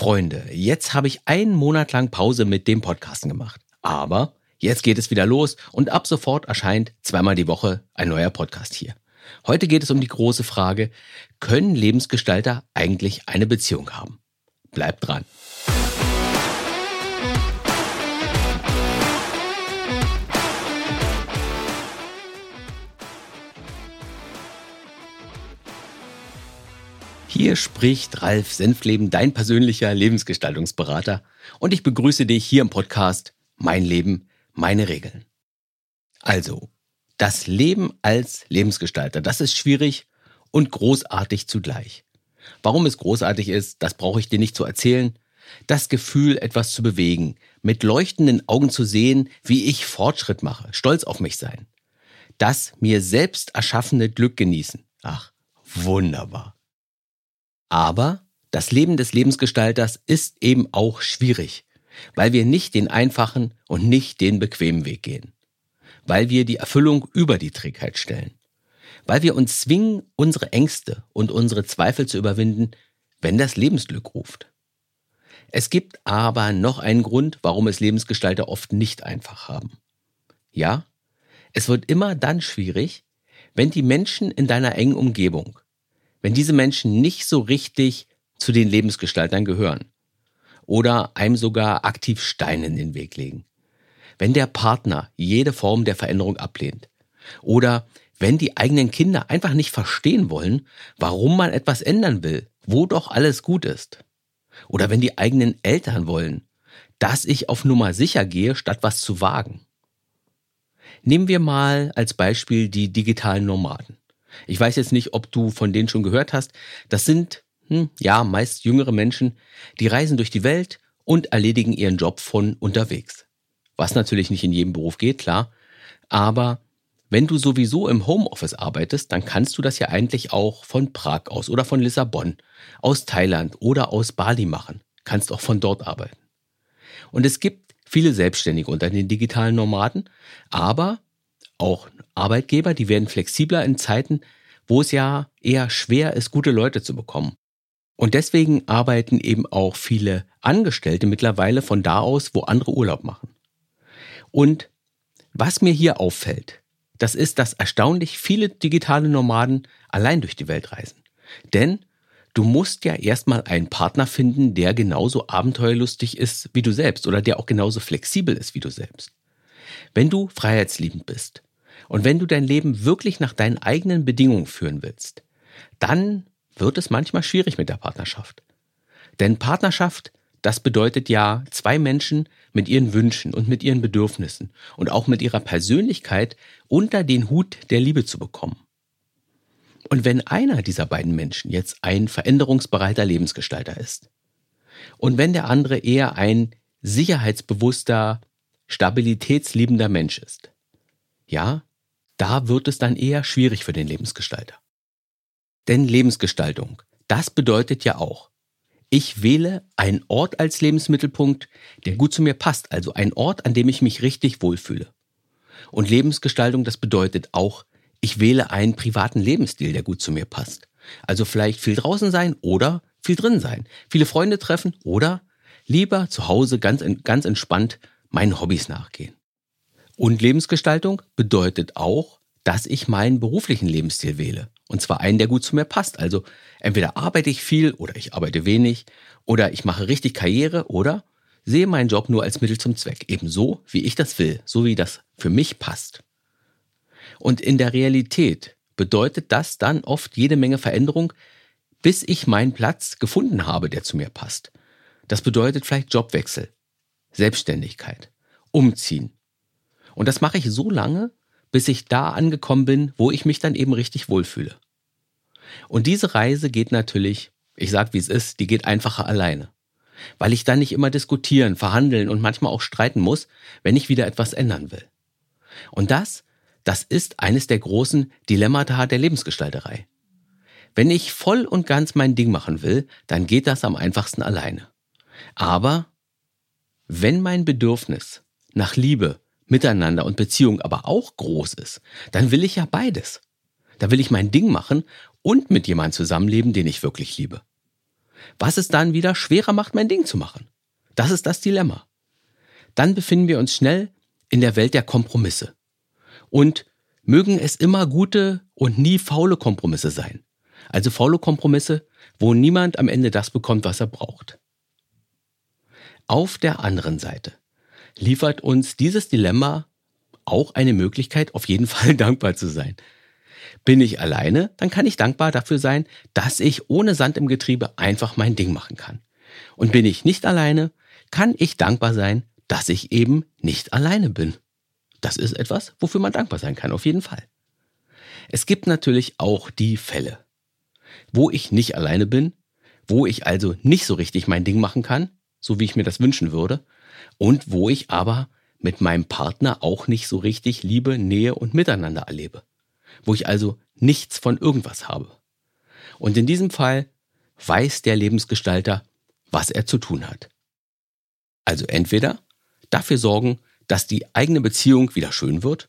Freunde, jetzt habe ich einen Monat lang Pause mit dem Podcasten gemacht. Aber jetzt geht es wieder los und ab sofort erscheint zweimal die Woche ein neuer Podcast hier. Heute geht es um die große Frage, können Lebensgestalter eigentlich eine Beziehung haben? Bleibt dran. Hier spricht Ralf Senfleben, dein persönlicher Lebensgestaltungsberater. Und ich begrüße dich hier im Podcast Mein Leben, meine Regeln. Also, das Leben als Lebensgestalter, das ist schwierig und großartig zugleich. Warum es großartig ist, das brauche ich dir nicht zu erzählen. Das Gefühl, etwas zu bewegen, mit leuchtenden Augen zu sehen, wie ich Fortschritt mache, stolz auf mich sein. Das mir selbst erschaffene Glück genießen. Ach, wunderbar. Aber das Leben des Lebensgestalters ist eben auch schwierig, weil wir nicht den einfachen und nicht den bequemen Weg gehen. Weil wir die Erfüllung über die Trägheit stellen. Weil wir uns zwingen, unsere Ängste und unsere Zweifel zu überwinden, wenn das Lebensglück ruft. Es gibt aber noch einen Grund, warum es Lebensgestalter oft nicht einfach haben. Ja, es wird immer dann schwierig, wenn die Menschen in deiner engen Umgebung, wenn diese Menschen nicht so richtig zu den Lebensgestaltern gehören oder einem sogar aktiv Steine in den Weg legen. Wenn der Partner jede Form der Veränderung ablehnt oder wenn die eigenen Kinder einfach nicht verstehen wollen, warum man etwas ändern will, wo doch alles gut ist. Oder wenn die eigenen Eltern wollen, dass ich auf Nummer sicher gehe, statt was zu wagen. Nehmen wir mal als Beispiel die digitalen Nomaden. Ich weiß jetzt nicht, ob du von denen schon gehört hast. Das sind, hm, ja, meist jüngere Menschen, die reisen durch die Welt und erledigen ihren Job von unterwegs. Was natürlich nicht in jedem Beruf geht, klar. Aber wenn du sowieso im Homeoffice arbeitest, dann kannst du das ja eigentlich auch von Prag aus oder von Lissabon, aus Thailand oder aus Bali machen. Kannst auch von dort arbeiten. Und es gibt viele Selbstständige unter den digitalen Nomaden, aber auch Arbeitgeber, die werden flexibler in Zeiten, wo es ja eher schwer ist, gute Leute zu bekommen. Und deswegen arbeiten eben auch viele Angestellte mittlerweile von da aus, wo andere Urlaub machen. Und was mir hier auffällt, das ist, dass erstaunlich viele digitale Nomaden allein durch die Welt reisen. Denn du musst ja erstmal einen Partner finden, der genauso abenteuerlustig ist wie du selbst oder der auch genauso flexibel ist wie du selbst. Wenn du freiheitsliebend bist, und wenn du dein Leben wirklich nach deinen eigenen Bedingungen führen willst, dann wird es manchmal schwierig mit der Partnerschaft. Denn Partnerschaft, das bedeutet ja zwei Menschen mit ihren Wünschen und mit ihren Bedürfnissen und auch mit ihrer Persönlichkeit unter den Hut der Liebe zu bekommen. Und wenn einer dieser beiden Menschen jetzt ein veränderungsbereiter Lebensgestalter ist und wenn der andere eher ein sicherheitsbewusster, stabilitätsliebender Mensch ist, ja, da wird es dann eher schwierig für den Lebensgestalter. Denn Lebensgestaltung, das bedeutet ja auch, ich wähle einen Ort als Lebensmittelpunkt, der gut zu mir passt, also ein Ort, an dem ich mich richtig wohlfühle. Und Lebensgestaltung, das bedeutet auch, ich wähle einen privaten Lebensstil, der gut zu mir passt. Also vielleicht viel draußen sein oder viel drin sein, viele Freunde treffen oder lieber zu Hause ganz, ganz entspannt meinen Hobbys nachgehen. Und Lebensgestaltung bedeutet auch, dass ich meinen beruflichen Lebensstil wähle. Und zwar einen, der gut zu mir passt. Also entweder arbeite ich viel oder ich arbeite wenig oder ich mache richtig Karriere oder sehe meinen Job nur als Mittel zum Zweck. Ebenso, wie ich das will, so wie das für mich passt. Und in der Realität bedeutet das dann oft jede Menge Veränderung, bis ich meinen Platz gefunden habe, der zu mir passt. Das bedeutet vielleicht Jobwechsel, Selbstständigkeit, Umziehen, und das mache ich so lange, bis ich da angekommen bin, wo ich mich dann eben richtig wohlfühle. Und diese Reise geht natürlich, ich sag wie es ist, die geht einfacher alleine. Weil ich dann nicht immer diskutieren, verhandeln und manchmal auch streiten muss, wenn ich wieder etwas ändern will. Und das, das ist eines der großen Dilemmata der Lebensgestalterei. Wenn ich voll und ganz mein Ding machen will, dann geht das am einfachsten alleine. Aber wenn mein Bedürfnis nach Liebe, Miteinander und Beziehung aber auch groß ist, dann will ich ja beides. Da will ich mein Ding machen und mit jemandem zusammenleben, den ich wirklich liebe. was es dann wieder schwerer macht, mein Ding zu machen. Das ist das Dilemma. Dann befinden wir uns schnell in der Welt der Kompromisse. Und mögen es immer gute und nie faule Kompromisse sein. Also faule Kompromisse, wo niemand am Ende das bekommt, was er braucht. Auf der anderen Seite liefert uns dieses Dilemma auch eine Möglichkeit, auf jeden Fall dankbar zu sein. Bin ich alleine, dann kann ich dankbar dafür sein, dass ich ohne Sand im Getriebe einfach mein Ding machen kann. Und bin ich nicht alleine, kann ich dankbar sein, dass ich eben nicht alleine bin. Das ist etwas, wofür man dankbar sein kann, auf jeden Fall. Es gibt natürlich auch die Fälle, wo ich nicht alleine bin, wo ich also nicht so richtig mein Ding machen kann, so wie ich mir das wünschen würde, und wo ich aber mit meinem Partner auch nicht so richtig Liebe, Nähe und Miteinander erlebe, wo ich also nichts von irgendwas habe. Und in diesem Fall weiß der Lebensgestalter, was er zu tun hat. Also entweder dafür sorgen, dass die eigene Beziehung wieder schön wird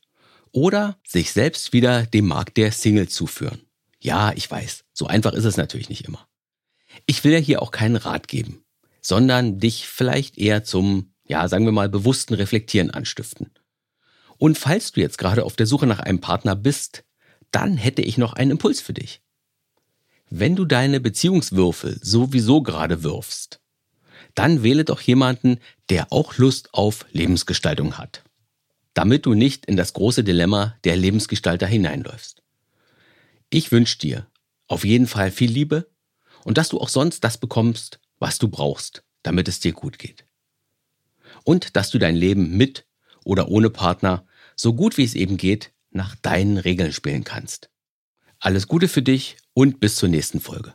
oder sich selbst wieder dem Markt der Single zuführen. Ja, ich weiß, so einfach ist es natürlich nicht immer. Ich will ja hier auch keinen Rat geben, sondern dich vielleicht eher zum, ja, sagen wir mal, bewussten Reflektieren anstiften. Und falls du jetzt gerade auf der Suche nach einem Partner bist, dann hätte ich noch einen Impuls für dich. Wenn du deine Beziehungswürfel sowieso gerade wirfst, dann wähle doch jemanden, der auch Lust auf Lebensgestaltung hat. Damit du nicht in das große Dilemma der Lebensgestalter hineinläufst. Ich wünsche dir auf jeden Fall viel Liebe und dass du auch sonst das bekommst, was du brauchst, damit es dir gut geht. Und dass du dein Leben mit oder ohne Partner so gut wie es eben geht nach deinen Regeln spielen kannst. Alles Gute für dich und bis zur nächsten Folge.